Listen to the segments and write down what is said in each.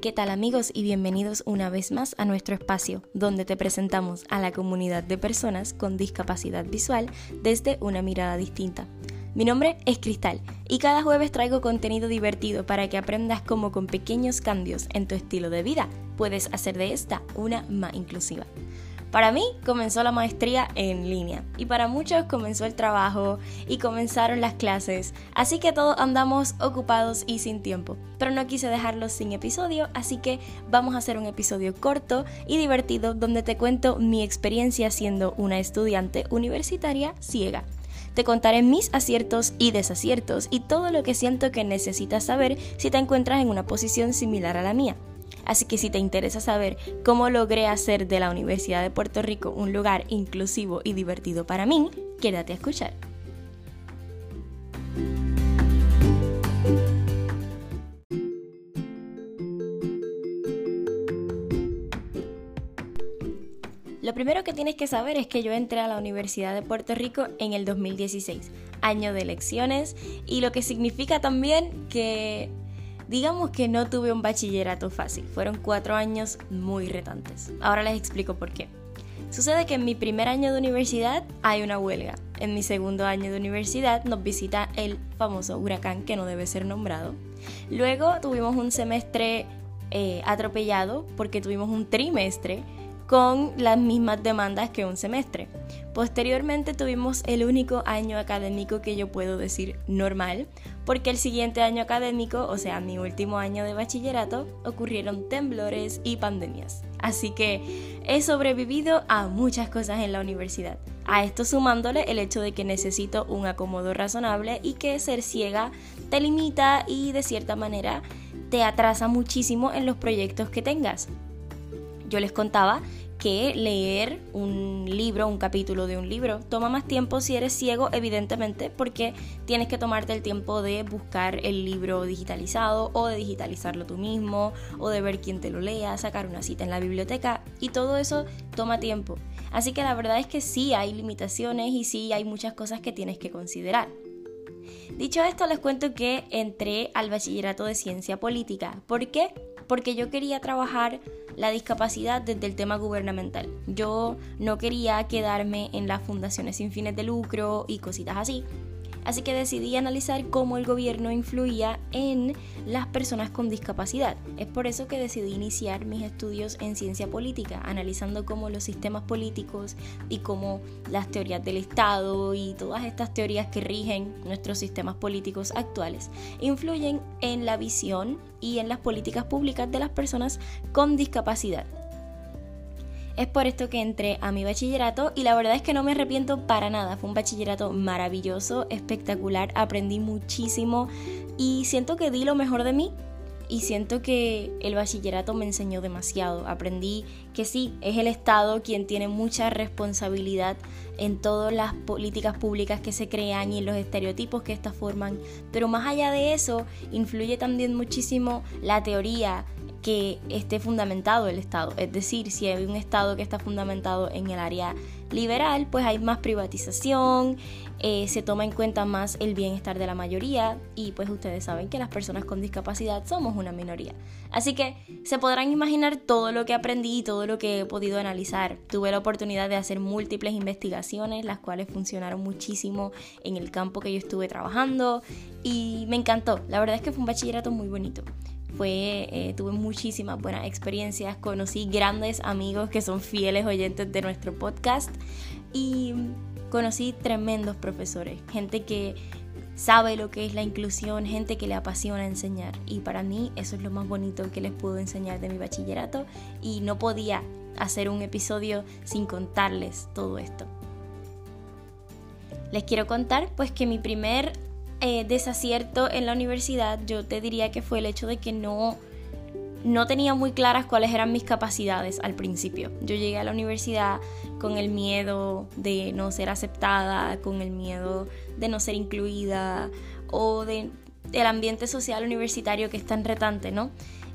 ¿Qué tal amigos y bienvenidos una vez más a nuestro espacio, donde te presentamos a la comunidad de personas con discapacidad visual desde una mirada distinta? Mi nombre es Cristal y cada jueves traigo contenido divertido para que aprendas cómo con pequeños cambios en tu estilo de vida puedes hacer de esta una más inclusiva. Para mí comenzó la maestría en línea y para muchos comenzó el trabajo y comenzaron las clases, así que todos andamos ocupados y sin tiempo. Pero no quise dejarlo sin episodio, así que vamos a hacer un episodio corto y divertido donde te cuento mi experiencia siendo una estudiante universitaria ciega. Te contaré mis aciertos y desaciertos y todo lo que siento que necesitas saber si te encuentras en una posición similar a la mía. Así que si te interesa saber cómo logré hacer de la Universidad de Puerto Rico un lugar inclusivo y divertido para mí, quédate a escuchar. Lo primero que tienes que saber es que yo entré a la Universidad de Puerto Rico en el 2016, año de elecciones, y lo que significa también que Digamos que no tuve un bachillerato fácil, fueron cuatro años muy retantes. Ahora les explico por qué. Sucede que en mi primer año de universidad hay una huelga. En mi segundo año de universidad nos visita el famoso huracán que no debe ser nombrado. Luego tuvimos un semestre eh, atropellado porque tuvimos un trimestre con las mismas demandas que un semestre. Posteriormente tuvimos el único año académico que yo puedo decir normal, porque el siguiente año académico, o sea, mi último año de bachillerato, ocurrieron temblores y pandemias. Así que he sobrevivido a muchas cosas en la universidad. A esto sumándole el hecho de que necesito un acomodo razonable y que ser ciega te limita y de cierta manera te atrasa muchísimo en los proyectos que tengas. Yo les contaba que leer un libro, un capítulo de un libro. Toma más tiempo si eres ciego, evidentemente, porque tienes que tomarte el tiempo de buscar el libro digitalizado o de digitalizarlo tú mismo o de ver quién te lo lea, sacar una cita en la biblioteca y todo eso toma tiempo. Así que la verdad es que sí hay limitaciones y sí hay muchas cosas que tienes que considerar. Dicho esto, les cuento que entré al bachillerato de ciencia política. ¿Por qué? Porque yo quería trabajar la discapacidad desde el tema gubernamental. Yo no quería quedarme en las fundaciones sin fines de lucro y cositas así, Así que decidí analizar cómo el gobierno influía en las personas con discapacidad. Es por eso que decidí iniciar mis estudios en ciencia política, analizando cómo los sistemas políticos y cómo las teorías del Estado y todas estas teorías que rigen nuestros sistemas políticos actuales influyen en la visión y en las políticas públicas de las personas con discapacidad. Es por esto que entré a mi bachillerato y la verdad es que no me arrepiento para nada. Fue un bachillerato maravilloso, espectacular, aprendí muchísimo y siento que di lo mejor de mí. Y siento que el bachillerato me enseñó demasiado. Aprendí que sí, es el Estado quien tiene mucha responsabilidad en todas las políticas públicas que se crean y en los estereotipos que éstas forman. Pero más allá de eso, influye también muchísimo la teoría, que esté fundamentado el Estado. Es decir, si hay un Estado que está fundamentado en el área liberal, pues hay más privatización, eh, se toma en cuenta más el bienestar de la mayoría y pues ustedes saben que las personas con discapacidad somos una minoría. Así que se podrán imaginar todo lo que aprendí y todo lo que he podido analizar. Tuve la oportunidad de hacer múltiples investigaciones, las cuales funcionaron muchísimo en el campo que yo estuve trabajando y me encantó. La verdad es que fue un bachillerato muy bonito fue, eh, tuve muchísimas buenas experiencias, conocí grandes amigos que son fieles oyentes de nuestro podcast y conocí tremendos profesores, gente que sabe lo que es la inclusión, gente que le apasiona enseñar y para mí eso es lo más bonito que les puedo enseñar de mi bachillerato y no podía hacer un episodio sin contarles todo esto. Les quiero contar pues que mi primer eh, desacierto en la universidad, yo te diría que fue el hecho de que no, no tenía muy claras cuáles eran mis capacidades al principio. Yo llegué a la universidad con el miedo de no ser aceptada, con el miedo de no ser incluida o de el ambiente social universitario que es tan retante, ¿no?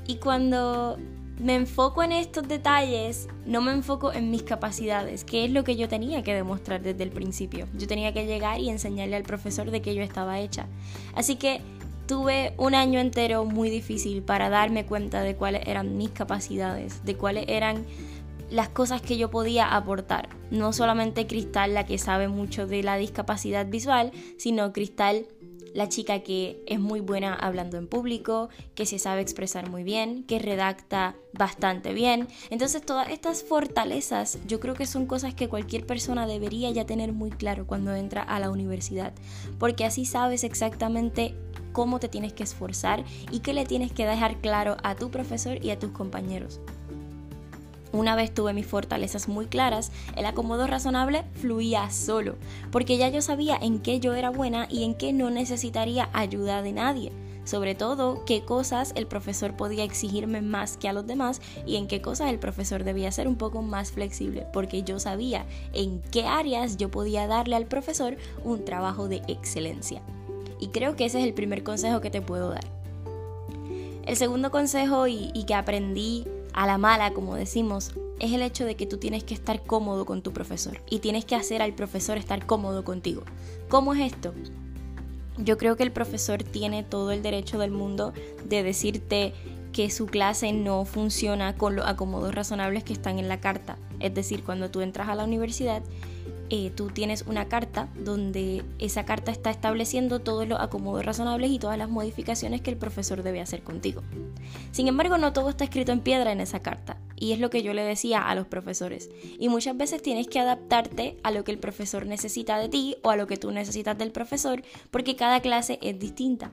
Y cuando me enfoco en estos detalles, no me enfoco en mis capacidades, que es lo que yo tenía que demostrar desde el principio. Yo tenía que llegar y enseñarle al profesor de que yo estaba hecha. Así que tuve un año entero muy difícil para darme cuenta de cuáles eran mis capacidades, de cuáles eran las cosas que yo podía aportar. No solamente Cristal la que sabe mucho de la discapacidad visual, sino Cristal la chica que es muy buena hablando en público, que se sabe expresar muy bien, que redacta bastante bien. Entonces todas estas fortalezas yo creo que son cosas que cualquier persona debería ya tener muy claro cuando entra a la universidad, porque así sabes exactamente cómo te tienes que esforzar y qué le tienes que dejar claro a tu profesor y a tus compañeros. Una vez tuve mis fortalezas muy claras, el acomodo razonable fluía solo, porque ya yo sabía en qué yo era buena y en qué no necesitaría ayuda de nadie. Sobre todo, qué cosas el profesor podía exigirme más que a los demás y en qué cosas el profesor debía ser un poco más flexible, porque yo sabía en qué áreas yo podía darle al profesor un trabajo de excelencia. Y creo que ese es el primer consejo que te puedo dar. El segundo consejo y, y que aprendí a la mala, como decimos, es el hecho de que tú tienes que estar cómodo con tu profesor y tienes que hacer al profesor estar cómodo contigo. ¿Cómo es esto? Yo creo que el profesor tiene todo el derecho del mundo de decirte que su clase no funciona con los acomodos razonables que están en la carta. Es decir, cuando tú entras a la universidad eh, tú tienes una carta donde esa carta está estableciendo todos los acomodos razonables y todas las modificaciones que el profesor debe hacer contigo. Sin embargo, no todo está escrito en piedra en esa carta, y es lo que yo le decía a los profesores. Y muchas veces tienes que adaptarte a lo que el profesor necesita de ti o a lo que tú necesitas del profesor, porque cada clase es distinta.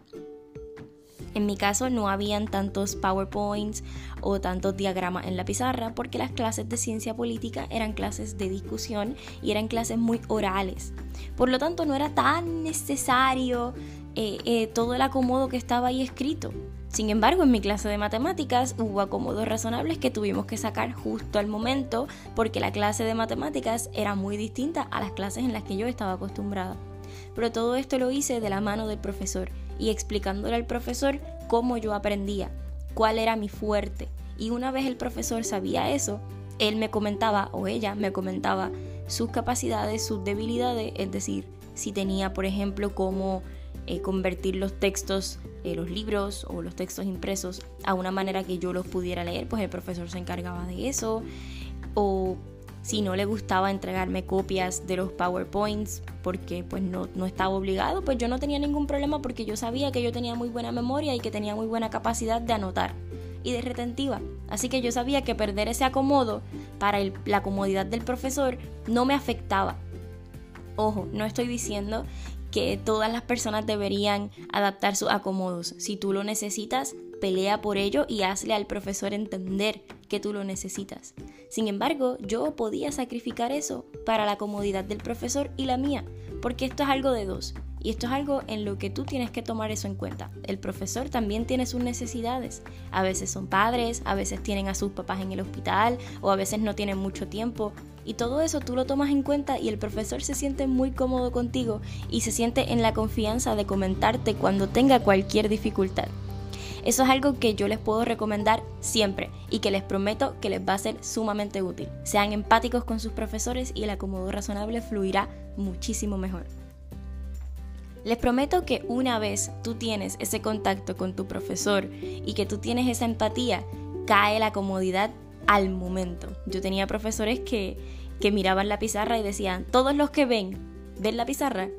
En mi caso no habían tantos PowerPoints o tantos diagramas en la pizarra porque las clases de ciencia política eran clases de discusión y eran clases muy orales. Por lo tanto no era tan necesario eh, eh, todo el acomodo que estaba ahí escrito. Sin embargo, en mi clase de matemáticas hubo acomodos razonables que tuvimos que sacar justo al momento porque la clase de matemáticas era muy distinta a las clases en las que yo estaba acostumbrada. Pero todo esto lo hice de la mano del profesor y explicándole al profesor cómo yo aprendía, cuál era mi fuerte. Y una vez el profesor sabía eso, él me comentaba o ella me comentaba sus capacidades, sus debilidades, es decir, si tenía, por ejemplo, cómo eh, convertir los textos, eh, los libros o los textos impresos a una manera que yo los pudiera leer, pues el profesor se encargaba de eso. O si no le gustaba entregarme copias de los PowerPoints porque pues no, no, estaba obligado, pues yo no tenía ningún problema porque yo sabía que yo tenía muy buena memoria y que tenía muy buena capacidad de anotar y de retentiva. Así que yo sabía que perder ese acomodo para la comodidad del profesor no me afectaba. Ojo, no estoy diciendo que todas las personas deberían adaptar sus acomodos. Si tú lo necesitas, pelea por ello y hazle al profesor entender que tú lo necesitas. Sin embargo, yo podía sacrificar eso para la comodidad del profesor y la mía, porque esto es algo de dos. Y esto es algo en lo que tú tienes que tomar eso en cuenta. El profesor también tiene sus necesidades. A veces son padres, a veces tienen a sus papás en el hospital o a veces no tienen mucho tiempo. Y todo eso tú lo tomas en cuenta y el profesor se siente muy cómodo contigo y se siente en la confianza de comentarte cuando tenga cualquier dificultad. Eso es algo que yo les puedo recomendar siempre y que les prometo que les va a ser sumamente útil. Sean empáticos con sus profesores y el acomodo razonable fluirá muchísimo mejor. Les prometo que una vez tú tienes ese contacto con tu profesor y que tú tienes esa empatía, cae la comodidad al momento. Yo tenía profesores que, que miraban la pizarra y decían, todos los que ven, ven la pizarra,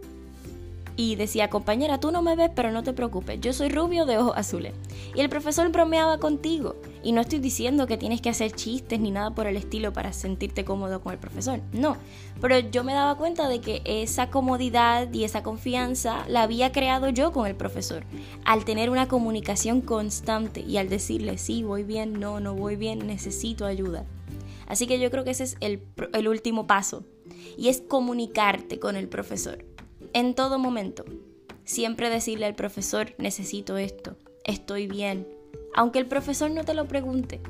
y decía, compañera, tú no me ves, pero no te preocupes, yo soy rubio de ojos azules. Y el profesor bromeaba contigo. Y no estoy diciendo que tienes que hacer chistes ni nada por el estilo para sentirte cómodo con el profesor, no. Pero yo me daba cuenta de que esa comodidad y esa confianza la había creado yo con el profesor. Al tener una comunicación constante y al decirle, sí, voy bien, no, no voy bien, necesito ayuda. Así que yo creo que ese es el, el último paso. Y es comunicarte con el profesor en todo momento. Siempre decirle al profesor, necesito esto, estoy bien. Aunque el profesor no te lo pregunte,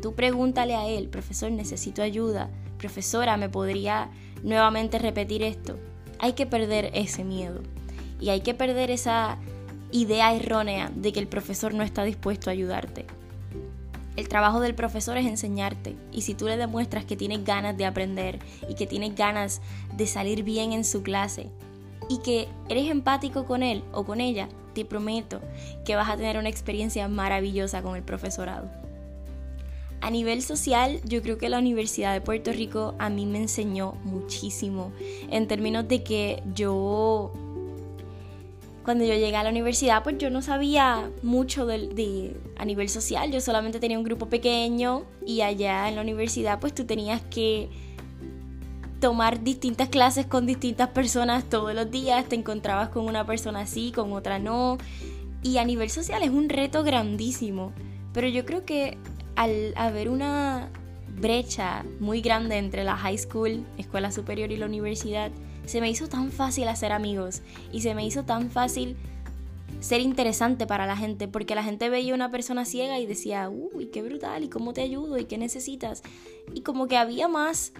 tú pregúntale a él, profesor, necesito ayuda, profesora, ¿me podría nuevamente repetir esto? Hay que perder ese miedo y hay que perder esa idea errónea de que el profesor no está dispuesto a ayudarte. El trabajo del profesor es enseñarte y si tú le demuestras que tienes ganas de aprender y que tienes ganas de salir bien en su clase, y que eres empático con él o con ella, te prometo que vas a tener una experiencia maravillosa con el profesorado. A nivel social, yo creo que la Universidad de Puerto Rico a mí me enseñó muchísimo en términos de que yo cuando yo llegué a la universidad, pues yo no sabía mucho de, a nivel social, yo solamente tenía un grupo pequeño y allá en la universidad pues tú tenías que tomar distintas clases con distintas personas todos los días, te encontrabas con una persona así, con otra no, y a nivel social es un reto grandísimo, pero yo creo que al haber una brecha muy grande entre la high school, escuela superior y la universidad, se me hizo tan fácil hacer amigos y se me hizo tan fácil ser interesante para la gente, porque la gente veía una persona ciega y decía, uy, qué brutal, y cómo te ayudo, y qué necesitas. Y como que había más,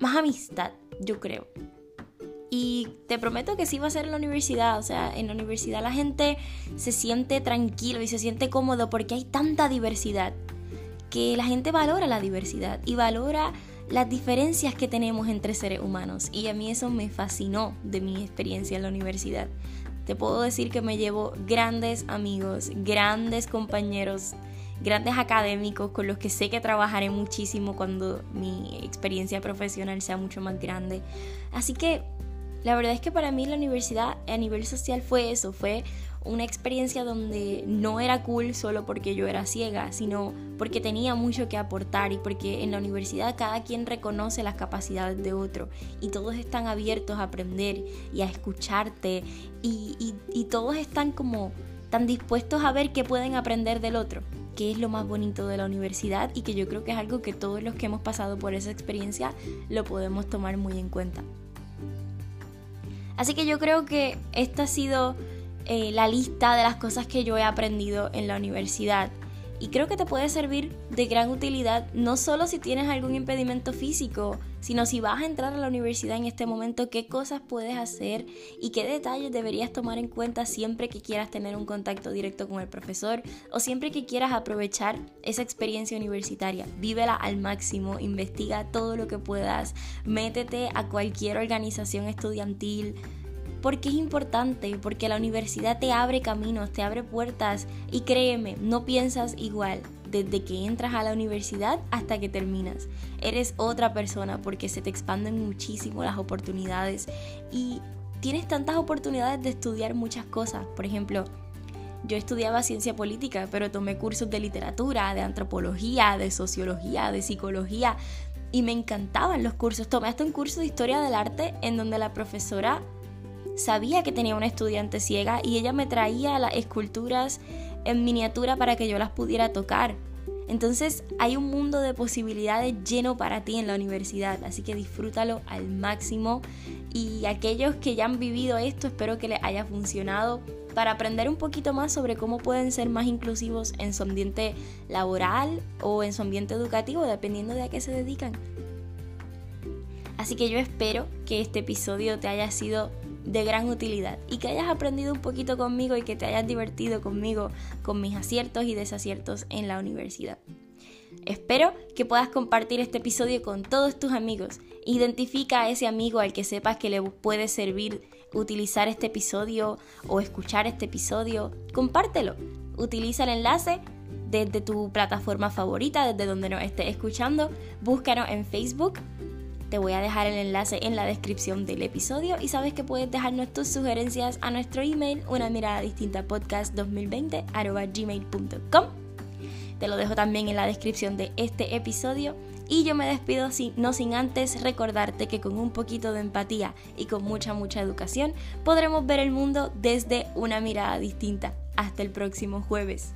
más amistad, yo creo. Y te prometo que sí va a ser en la universidad, o sea, en la universidad la gente se siente tranquilo y se siente cómodo porque hay tanta diversidad, que la gente valora la diversidad y valora las diferencias que tenemos entre seres humanos. Y a mí eso me fascinó de mi experiencia en la universidad. Te puedo decir que me llevo grandes amigos, grandes compañeros, grandes académicos con los que sé que trabajaré muchísimo cuando mi experiencia profesional sea mucho más grande. Así que la verdad es que para mí la universidad a nivel social fue eso, fue una experiencia donde no era cool solo porque yo era ciega, sino porque tenía mucho que aportar y porque en la universidad cada quien reconoce las capacidades de otro y todos están abiertos a aprender y a escucharte y, y todos están como tan dispuestos a ver qué pueden aprender del otro que es lo más bonito de la universidad y que yo creo que es algo que todos los que hemos pasado por esa experiencia lo podemos tomar muy en cuenta. Así que yo creo que esta ha sido eh, la lista de las cosas que yo he aprendido en la universidad. Y creo que te puede servir de gran utilidad, no solo si tienes algún impedimento físico, sino si vas a entrar a la universidad en este momento, qué cosas puedes hacer y qué detalles deberías tomar en cuenta siempre que quieras tener un contacto directo con el profesor o siempre que quieras aprovechar esa experiencia universitaria. Vívela al máximo, investiga todo lo que puedas, métete a cualquier organización estudiantil porque es importante, porque la universidad te abre caminos, te abre puertas y créeme, no piensas igual desde que entras a la universidad hasta que terminas. Eres otra persona porque se te expanden muchísimo las oportunidades y tienes tantas oportunidades de estudiar muchas cosas. Por ejemplo, yo estudiaba ciencia política, pero tomé cursos de literatura, de antropología, de sociología, de psicología y me encantaban los cursos. Tomé hasta un curso de historia del arte en donde la profesora sabía que tenía una estudiante ciega y ella me traía las esculturas en miniatura para que yo las pudiera tocar. Entonces hay un mundo de posibilidades lleno para ti en la universidad, así que disfrútalo al máximo y aquellos que ya han vivido esto espero que les haya funcionado para aprender un poquito más sobre cómo pueden ser más inclusivos en su ambiente laboral o en su ambiente educativo, dependiendo de a qué se dedican. Así que yo espero que este episodio te haya sido de gran utilidad y que hayas aprendido un poquito conmigo y que te hayas divertido conmigo con mis aciertos y desaciertos en la universidad. Espero que puedas compartir este episodio con todos tus amigos. Identifica a ese amigo al que sepas que le puede servir utilizar este episodio o escuchar este episodio. Compártelo. Utiliza el enlace desde tu plataforma favorita, desde donde nos estés escuchando. Búscanos en Facebook te voy a dejar el enlace en la descripción del episodio y sabes que puedes dejarnos tus sugerencias a nuestro email una mirada distinta podcast 2020 gmail.com. Te lo dejo también en la descripción de este episodio y yo me despido sin, no sin antes recordarte que con un poquito de empatía y con mucha, mucha educación podremos ver el mundo desde una mirada distinta. Hasta el próximo jueves.